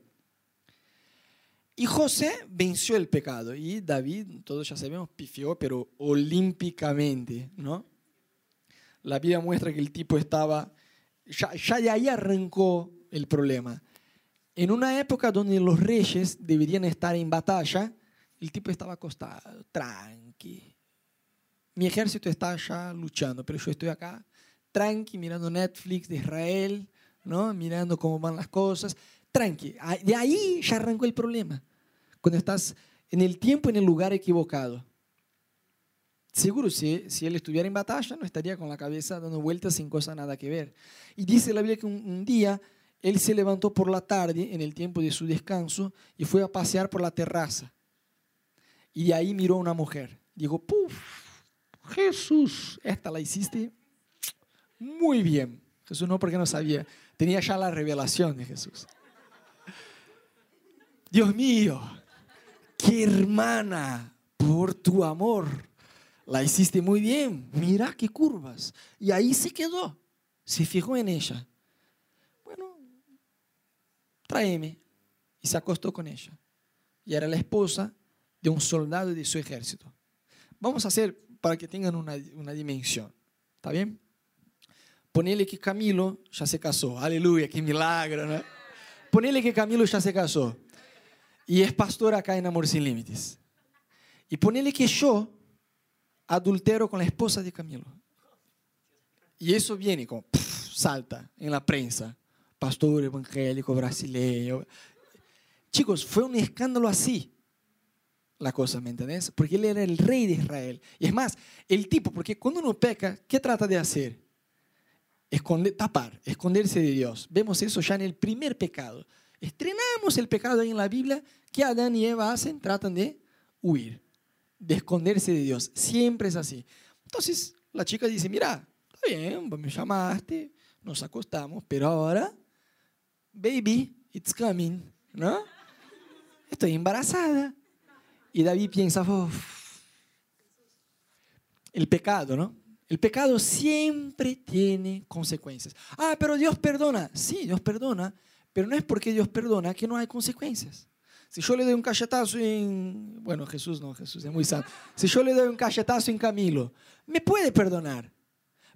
Y José venció el pecado y David, todos ya sabemos, pifió, pero olímpicamente, ¿no? La Biblia muestra que el tipo estaba, ya, ya de ahí arrancó el problema. En una época donde los reyes deberían estar en batalla, el tipo estaba acostado, tranqui. Mi ejército está ya luchando, pero yo estoy acá, tranqui, mirando Netflix de Israel, ¿no? mirando cómo van las cosas, tranqui. De ahí ya arrancó el problema. Cuando estás en el tiempo, en el lugar equivocado. Seguro, si, si él estuviera en batalla, no estaría con la cabeza dando vueltas sin cosa nada que ver. Y dice la Biblia que un día él se levantó por la tarde, en el tiempo de su descanso, y fue a pasear por la terraza. Y de ahí miró a una mujer. Dijo, ¡puf! Jesús, esta la hiciste muy bien. Jesús no porque no sabía, tenía ya la revelación de Jesús. Dios mío, qué hermana, por tu amor, la hiciste muy bien. Mira qué curvas. Y ahí se quedó, se fijó en ella tráeme. Y se acostó con ella. Y era la esposa de un soldado de su ejército. Vamos a hacer para que tengan una, una dimensión. ¿Está bien? Ponele que Camilo ya se casó. Aleluya, qué milagro, ¿no? Ponele que Camilo ya se casó. Y es pastor acá en Amor Sin Límites. Y ponele que yo adultero con la esposa de Camilo. Y eso viene como salta en la prensa pastor evangélico brasileño. Chicos, fue un escándalo así la cosa, ¿me entendés? Porque él era el rey de Israel. Y es más, el tipo, porque cuando uno peca, ¿qué trata de hacer? Esconder, tapar, esconderse de Dios. Vemos eso ya en el primer pecado. Estrenamos el pecado ahí en la Biblia que Adán y Eva hacen, tratan de huir, de esconderse de Dios. Siempre es así. Entonces la chica dice, mira, está bien, me llamaste, nos acostamos, pero ahora baby, it's coming, ¿no? Estoy embarazada. Y David piensa, el pecado, ¿no? El pecado siempre tiene consecuencias. Ah, pero Dios perdona. Sí, Dios perdona, pero no es porque Dios perdona que no hay consecuencias. Si yo le doy un cachetazo en... Bueno, Jesús no, Jesús es muy santo. Si yo le doy un cachetazo en Camilo, me puede perdonar.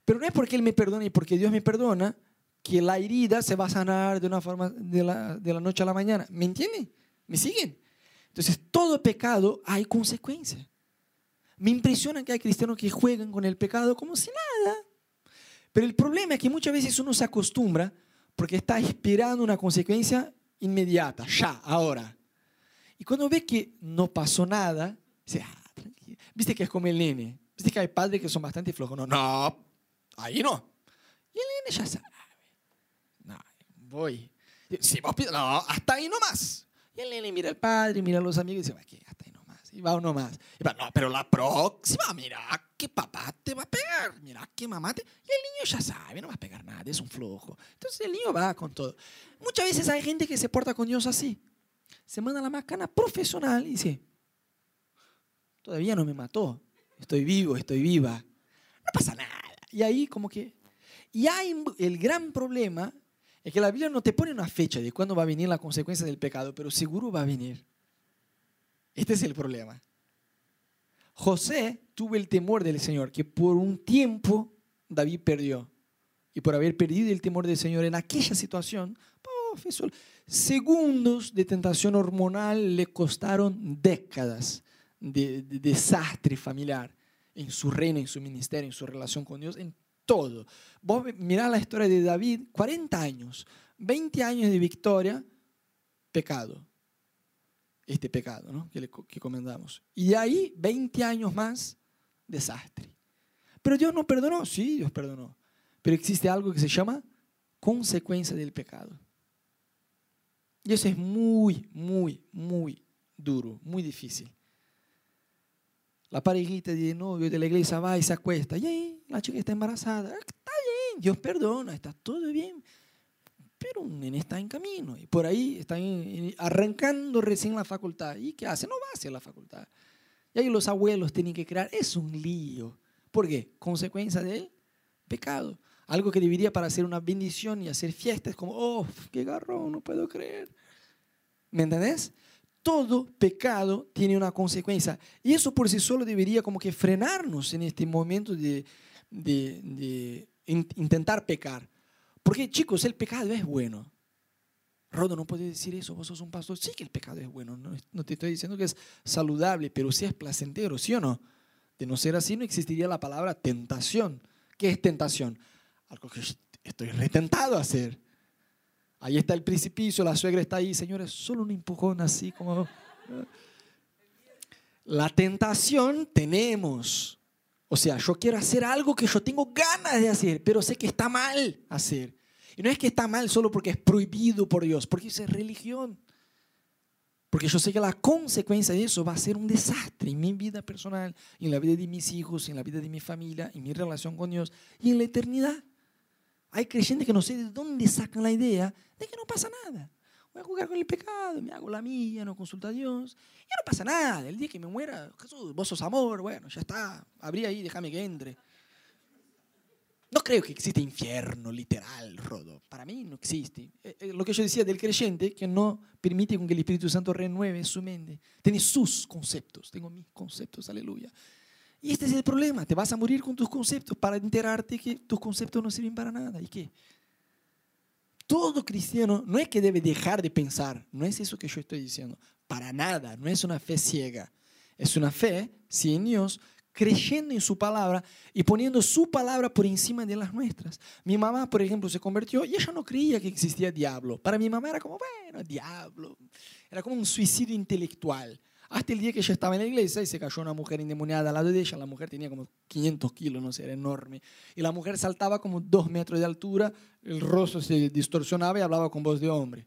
Pero no es porque Él me perdona y porque Dios me perdona que la herida se va a sanar de una forma de la, de la noche a la mañana. ¿Me entienden? ¿Me siguen? Entonces, todo pecado hay consecuencia. Me impresiona que hay cristianos que juegan con el pecado como si nada. Pero el problema es que muchas veces uno se acostumbra porque está esperando una consecuencia inmediata, ya, ahora. Y cuando ve que no pasó nada, dice, ah, tranquilo. Viste que es como el nene. Viste que hay padres que son bastante flojos. No, no, ahí no. Y el nene ya sabe voy. Si vos pides, no, hasta ahí nomás. Y el nene mira al padre, mira a los amigos y dice, ¿qué? Hasta ahí nomás. Y va uno más. Y va, no, pero la próxima, mira, que papá te va a pegar. Mira, que mamá te... Y el niño ya sabe, no va a pegar nada, es un flojo. Entonces el niño va con todo. Muchas veces hay gente que se porta con Dios así. Se manda la macana profesional y dice, todavía no me mató. Estoy vivo, estoy viva. No pasa nada. Y ahí como que... Y hay el gran problema es que la Biblia no te pone una fecha de cuándo va a venir la consecuencia del pecado, pero seguro va a venir. Este es el problema. José tuvo el temor del Señor, que por un tiempo David perdió. Y por haber perdido el temor del Señor en aquella situación, segundos de tentación hormonal le costaron décadas de, de desastre familiar en su reino, en su ministerio, en su relación con Dios, todo. Vos mirá la historia de David, 40 años, 20 años de victoria, pecado. Este pecado ¿no? que, le, que comendamos. Y ahí 20 años más, desastre. Pero Dios no perdonó, sí, Dios perdonó. Pero existe algo que se llama consecuencia del pecado. Y eso es muy, muy, muy duro, muy difícil. La parejita de novio de la iglesia va y se acuesta. Y ahí la chica está embarazada. Ah, está bien, Dios perdona, está todo bien. Pero un está en camino. Y por ahí están arrancando recién la facultad. ¿Y qué hace? No va hacia la facultad. Y ahí los abuelos tienen que crear. Es un lío. ¿Por qué? Consecuencia del pecado. Algo que debería para hacer una bendición y hacer fiestas como, oh, qué garrón, no puedo creer. ¿Me entendés? Todo pecado tiene una consecuencia. Y eso por sí solo debería como que frenarnos en este momento de, intentar pecar. Porque chicos, el pecado es bueno. Rodo, no puede decir eso, vos sos un pastor. Sí que el pecado es bueno, no, no te estoy diciendo que es saludable, pero sí es placentero, ¿sí o no? De no ser así no existiría la palabra tentación. ¿Qué es tentación? Algo que estoy retentado a hacer. Ahí está el precipicio, la suegra está ahí, señores, solo un empujón así como... La tentación tenemos. O sea, yo quiero hacer algo que yo tengo ganas de hacer, pero sé que está mal hacer. Y no es que está mal solo porque es prohibido por Dios, porque es religión. Porque yo sé que la consecuencia de eso va a ser un desastre en mi vida personal, en la vida de mis hijos, en la vida de mi familia, en mi relación con Dios y en la eternidad. Hay creyentes que no sé de dónde sacan la idea de que no pasa nada. Voy a jugar con el pecado, me hago la mía, no consulto a Dios. Ya no pasa nada. El día que me muera, Jesús, vos sos amor, bueno, ya está. Abrí ahí, déjame que entre. No creo que existe infierno literal, Rodo. Para mí no existe. Eh, eh, lo que yo decía del creyente, que no permite que el Espíritu Santo renueve su mente. Tiene sus conceptos, tengo mis conceptos, aleluya. Y este es el problema, te vas a morir con tus conceptos para enterarte que tus conceptos no sirven para nada. ¿Y qué? Todo cristiano no es que debe dejar de pensar, no es eso que yo estoy diciendo, para nada, no es una fe ciega, es una fe, sí, en Dios, creyendo en su palabra y poniendo su palabra por encima de las nuestras. Mi mamá, por ejemplo, se convirtió y ella no creía que existía diablo. Para mi mamá era como, bueno, diablo. Era como un suicidio intelectual. Hasta el día que ella estaba en la iglesia y se cayó una mujer endemoniada al lado de ella. La mujer tenía como 500 kilos, no sé, era enorme. Y la mujer saltaba como dos metros de altura, el rostro se distorsionaba y hablaba con voz de hombre.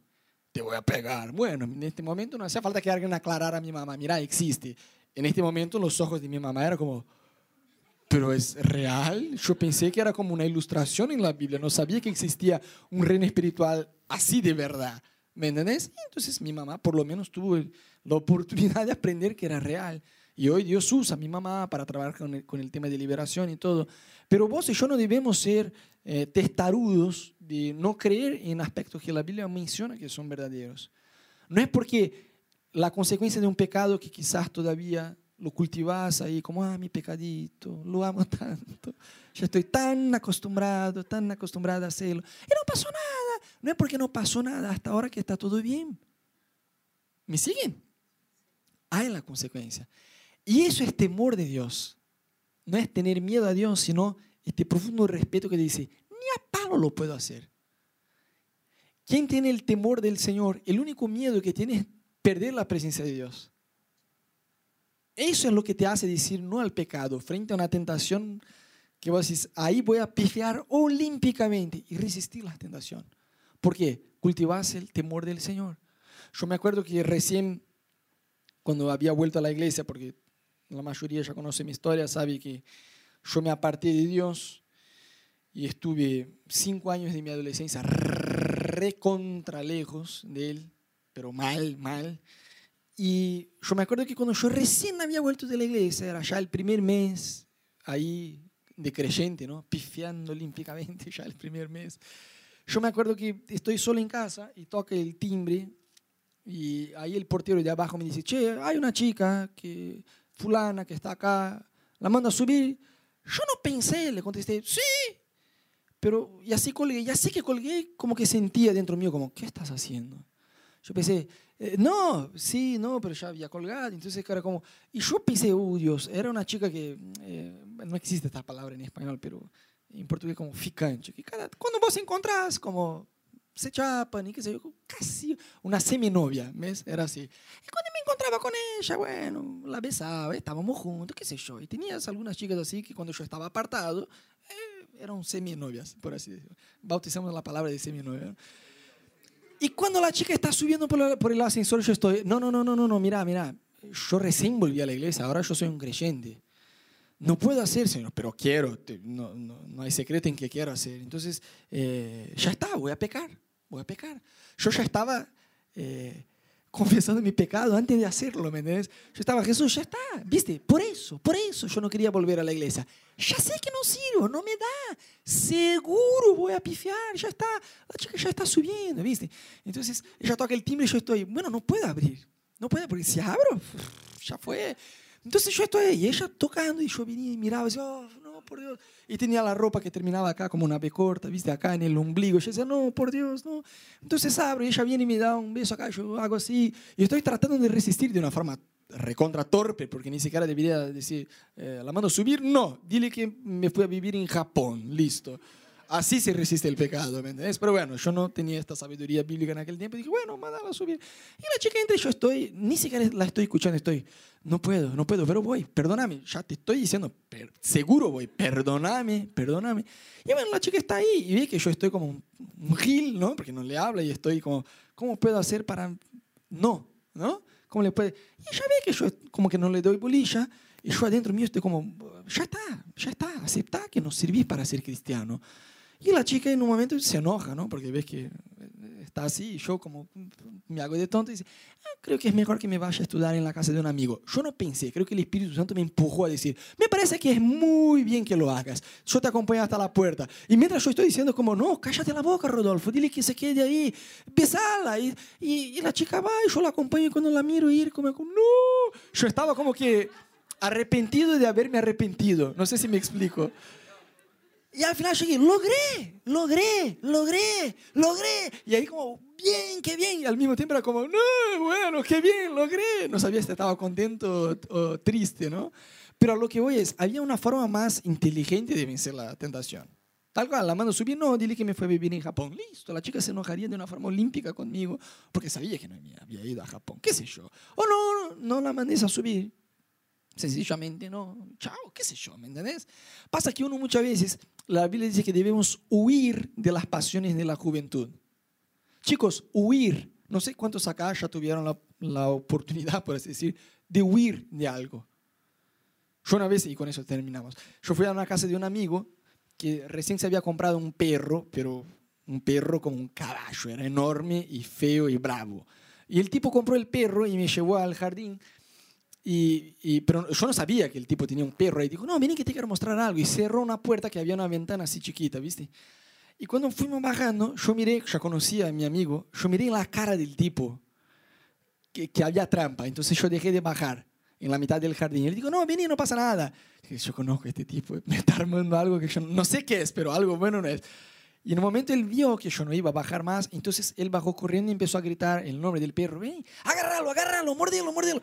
Te voy a pegar. Bueno, en este momento no hacía falta que alguien aclarara a mi mamá. Mira, existe. En este momento los ojos de mi mamá eran como, pero es real. Yo pensé que era como una ilustración en la Biblia. No sabía que existía un reino espiritual así de verdad. ¿Me entendés? entonces mi mamá por lo menos tuvo la oportunidad de aprender que era real. Y hoy Dios usa a mi mamá para trabajar con el, tema de liberación y todo. Pero vos y yo no debemos ser eh, testarudos de no creer en aspectos que la Biblia menciona que son verdaderos. No es porque la consecuencia de un pecado que quizás todavía lo cultivas ahí como, ah, mi pecadito, lo amo (laughs) tanto, ya estoy tan acostumbrado, tan acostumbrada a hacerlo. Y no pasó nada. No es porque no pasó nada hasta ahora que está todo bien. ¿Me siguen? Hay la consecuencia. Y eso es temor de Dios. No es tener miedo a Dios, sino este profundo respeto que dice, ni a palo lo puedo hacer. ¿Quién tiene el temor del Señor? El único miedo que tiene es perder la presencia de Dios. Eso es lo que te hace decir no al pecado frente a una tentación que vos decís, ahí voy a pifiar olímpicamente y resistir la tentación. ¿Por qué? Cultivas el temor del Señor. Yo me acuerdo que recién, cuando había vuelto a la iglesia, porque la mayoría ya conoce mi historia, sabe que yo me aparté de Dios y estuve cinco años de mi adolescencia recontra lejos de Él, pero mal, mal. Y yo me acuerdo que cuando yo recién había vuelto de la iglesia, era ya el primer mes ahí de creyente, ¿no? Pifiando olímpicamente (laughs) ya el primer mes. Yo me acuerdo que estoy solo en casa y toca el timbre y ahí el portero de abajo me dice, che, hay una chica que fulana que está acá, la manda a subir. Yo no pensé, le contesté, sí. Pero y así colgué, y así que colgué, como que sentía dentro mío, como, ¿qué estás haciendo? Yo pensé, eh, no, sí, no, pero ya había colgado. Entonces era como, y yo pensé, oh Dios, era una chica que, eh, no existe esta palabra en español, pero en portugués como ficante. Que cada, cuando vos encontrás, como se chapan y qué sé yo, casi una seminovia, ¿ves? Era así. Y cuando me encontraba con ella, bueno, la besaba, estábamos juntos, qué sé yo. Y tenías algunas chicas así que cuando yo estaba apartado, eh, eran seminovias, por así decirlo. Bautizamos la palabra de seminovia. Y cuando la chica está subiendo por, el, ascensor, yo estoy, no, no, no, no, no, no, mira, mira, yo recién volví a la iglesia, ahora yo soy un creyente. No puedo hacer, Señor, pero quiero, no, no, no hay secreto en que quiero hacer. Entonces, eh, ya está, voy a pecar voy a pecar. Yo ya estaba eh, (laughs) confesando mi pecado antes de hacerlo, ¿me entiendes? Yo estaba, Jesús, ya está, ¿viste? Por eso, por eso yo no quería volver a la iglesia. Ya sé que no sirvo, no me da. Seguro voy a pifiar, ya está. La chica ya está subiendo, ¿viste? Entonces ella toca el timbre y yo estoy, bueno, no puedo abrir. No puedo, porque si abro, (laughs) ya fue. Entonces yo estoy ahí, ella tocando, y yo venía y miraba, decía, oh, no, por Dios. Y tenía la ropa que terminaba acá como una B corta, viste, acá en el ombligo. Yo decía, no, por Dios, no. Entonces abro, y ella viene y me da un beso acá, yo hago así. Y estoy tratando de resistir de una forma recontra torpe, porque ni siquiera debería decir, eh, la mando subir, no, dile que me fui a vivir en Japón, listo. Así se resiste el pecado, ¿me entiendes? Pero bueno, yo no tenía esta sabiduría bíblica en aquel tiempo. Dije, bueno, mándala a subir. Y la chica entra y yo estoy, ni siquiera la estoy escuchando, estoy, no puedo, no puedo, pero voy, perdóname. Ya te estoy diciendo, seguro voy, perdóname, perdóname. Y bueno, la chica está ahí y ve que yo estoy como un, gil, ¿no? Porque no le habla y estoy como, ¿cómo puedo hacer para no? ¿No? ¿Cómo le puede? Y ella ve que yo como que no le doy bolilla. Y yo adentro mío estoy como, ya está, ya está, acepta que no servís para ser cristiano. Y la chica en un momento se enoja, ¿no? Porque ves que está así y yo como me hago de tonto y dice, ah, creo que es mejor que me vaya a estudiar en la casa de un amigo. Yo no pensé, creo que el Espíritu Santo me empujó a decir, me parece que es muy bien que lo hagas. Yo te acompaño hasta la puerta. Y mientras yo estoy diciendo como, no, cállate la boca, Rodolfo, dile que se quede ahí, besala. Y, y, la chica va y yo la acompaño y cuando la miro ir como, no. Yo estaba como que arrepentido de haberme arrepentido. No sé si me explico. Y al final llegué, logré, logré, logré, logré. Y ahí como, bien, qué bien. Y al mismo tiempo era como, no, bueno, qué bien, logré. No sabía si estaba contento o triste, ¿no? Pero lo que voy es, había una forma más inteligente de vencer la tentación. Tal cual, la mano subí, no, dile que me fue a vivir en Japón. Listo, la chica se enojaría de una forma olímpica conmigo porque sabía que no había ido a Japón, qué sé yo. O no, no la mandes a subir. Sencillamente no, chao, qué sé yo, ¿me entendés? Pasa que uno muchas veces la Biblia dice que debemos huir de las pasiones de la juventud. Chicos, huir. No sé cuántos acá ya tuvieron la, la oportunidad, por así decir, de huir de algo. Yo una vez, y con eso terminamos, yo fui a una casa de un amigo que recién se había comprado un perro, pero un perro como un caballo, era enorme y feo y bravo. Y el tipo compró el perro y me llevó al jardín y, pero yo no sabía que el tipo tenía un perro. Y dijo, no, vení que te quiero mostrar algo. Y cerró una puerta que había una ventana así chiquita, ¿viste? Y cuando fuimos bajando, yo miré, ya conocía a mi amigo, yo miré la cara del tipo que, que había trampa. Entonces yo dejé de bajar en la mitad del jardín. Y le digo, no, vení, no pasa nada. Y yo conozco a este tipo, (laughs) me está armando algo que yo no sé qué es, pero algo bueno no es. Y en un momento él vio que yo no iba a bajar más, entonces él bajó corriendo y empezó a gritar el nombre del perro. Ven, agárralo, agárralo, mordelo, mordelo.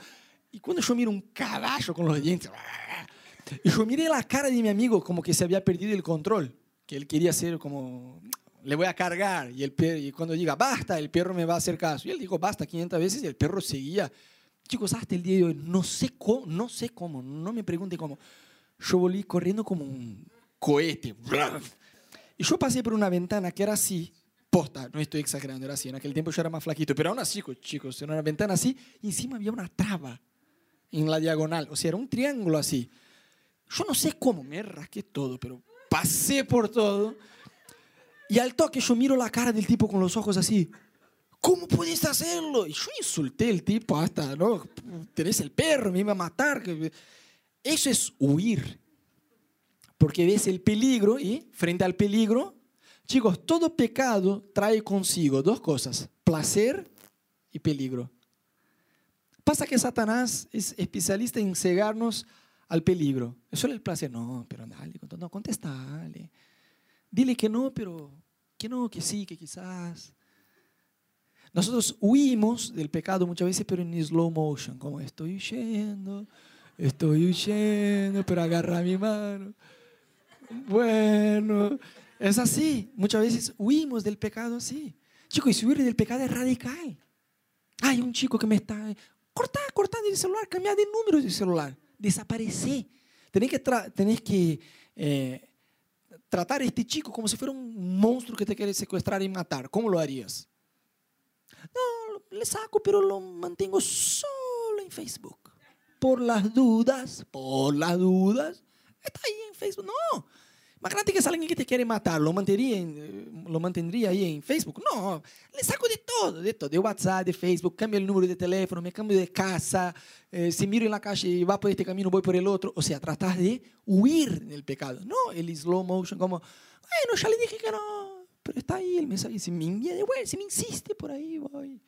Y cuando yo miro un caballo con los dientes, y yo miré la cara de mi amigo como que se había perdido el control, que él quería hacer como, le voy a cargar, y, el y cuando diga basta, el perro me va a hacer caso. Y él dijo basta 500 veces y el perro seguía. Chicos, hasta el día de hoy, no sé cómo, no sé cómo, no me pregunte cómo. Yo volví corriendo como un cohete. Y yo pasé por una ventana que era así, Posta, no estoy exagerando, era así. En aquel tiempo yo era más flaquito, pero aún así, chicos, en una ventana así, y encima había una traba en la diagonal. O sea, era un triángulo así. Yo no sé cómo me rasqué todo, pero pasé por todo. Y al toque yo miro la cara del tipo con los ojos así. ¿Cómo pudiste hacerlo? Y yo insulté al tipo hasta, ¿no? Tenés el perro, me iba a matar. Eso es huir. Porque ves el peligro y frente al peligro, chicos, todo pecado trae consigo dos cosas, placer y peligro. Pasa que Satanás es especialista en cegarnos al peligro. Es solo el placer. No, pero dale, no, contestale. Dile que no, pero que no, que sí, que quizás. Nosotros huimos del pecado muchas veces, pero en slow motion, como estoy huyendo, estoy huyendo, pero agarra mi mano. Bueno, es así. Muchas veces huimos del pecado así. Chicos, y huir del pecado es radical. Hay un chico que me está... Corta, corta el celular, cambiar de número de celular, desaparecer. Tenés que, tenés que eh, tratar a este chico como si fuera un monstruo que te quiere secuestrar y matar. ¿Cómo lo harías? No, le saco, pero lo mantengo solo en Facebook. Por las dudas, por las dudas. Está ahí en Facebook. No. Imagínate que es alguien que te quiere matar, ¿lo mantendría, lo mantendría ahí en Facebook? No, le saco de todo, de todo, de WhatsApp, de Facebook, cambio el número de teléfono, me cambio de casa, eh, si miro en la calle y va por este camino, voy por el otro. O sea, tratas de huir del pecado, no el slow motion, como, bueno, ya le dije que no, pero está ahí el mensaje, si me envía de vuelta, si me insiste por ahí, voy.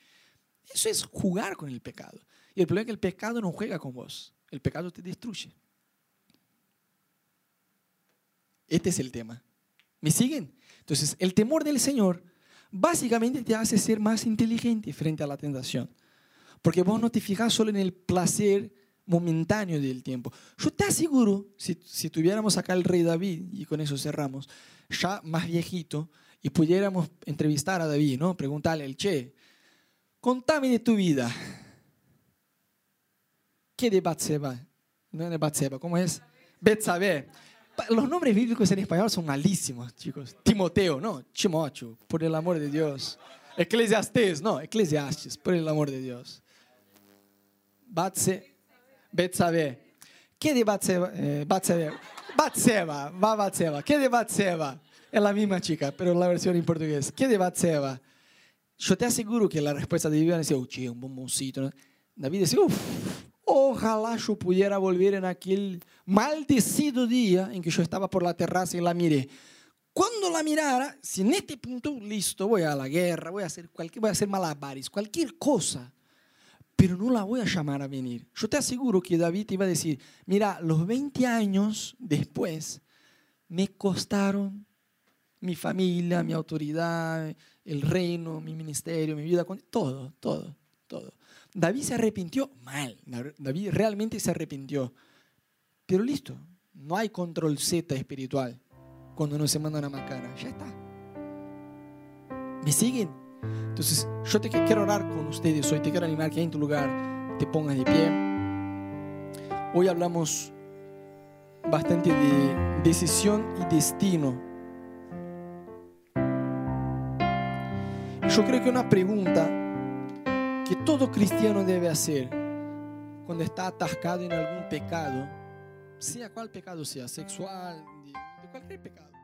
Eso es jugar con el pecado. Y el problema es que el pecado no juega con vos, el pecado te destruye. Este es el tema. ¿Me siguen? Entonces, el temor del Señor básicamente te hace ser más inteligente frente a la tentación. Porque vos no te fijas solo en el placer momentáneo del tiempo. Yo te aseguro, si, si tuviéramos acá el rey David, y con eso cerramos, ya más viejito, y pudiéramos entrevistar a David, ¿no? Preguntarle, el che, contame de tu vida. ¿Qué de Batseba? No de Batseba, ¿cómo es? Betsabé. Los nombres bíblicos en español son malísimos, chicos. Timoteo, no, Chimocho, por el amor de Dios. Eclesiastés, no, Eclesiastes, por el amor de Dios. Batse, Betsabe. ¿Qué de Batseba? Eh, Batseba, Batseba, va Batseba. ¿Qué de Batseba? Es la misma chica, pero la versión en portugués. ¿Qué de Batseba? Yo te aseguro que la respuesta de David decía, oh, un bomboncito. David decía, uff, Ojalá yo pudiera volver en aquel maldecido día en que yo estaba por la terraza y la miré. Cuando la mirara, si en este punto, listo, voy a la guerra, voy a hacer, cualquier, voy a hacer malabares, cualquier cosa, pero no la voy a llamar a venir. Yo te aseguro que David iba a decir, mira, los 20 años después me costaron mi familia, mi autoridad, el reino, mi ministerio, mi vida, todo, todo, todo. David se arrepintió mal. David realmente se arrepintió. Pero listo, no hay control Z espiritual cuando uno se manda una macana. Ya está. ¿Me siguen? Entonces, yo te quiero orar con ustedes hoy. Te quiero animar que en tu lugar te pongas de pie. Hoy hablamos bastante de decisión y destino. Yo creo que una pregunta que todo cristiano debe hacer cuando está atascado en algún pecado, sea cual pecado sea, sexual, de, cualquier pecado.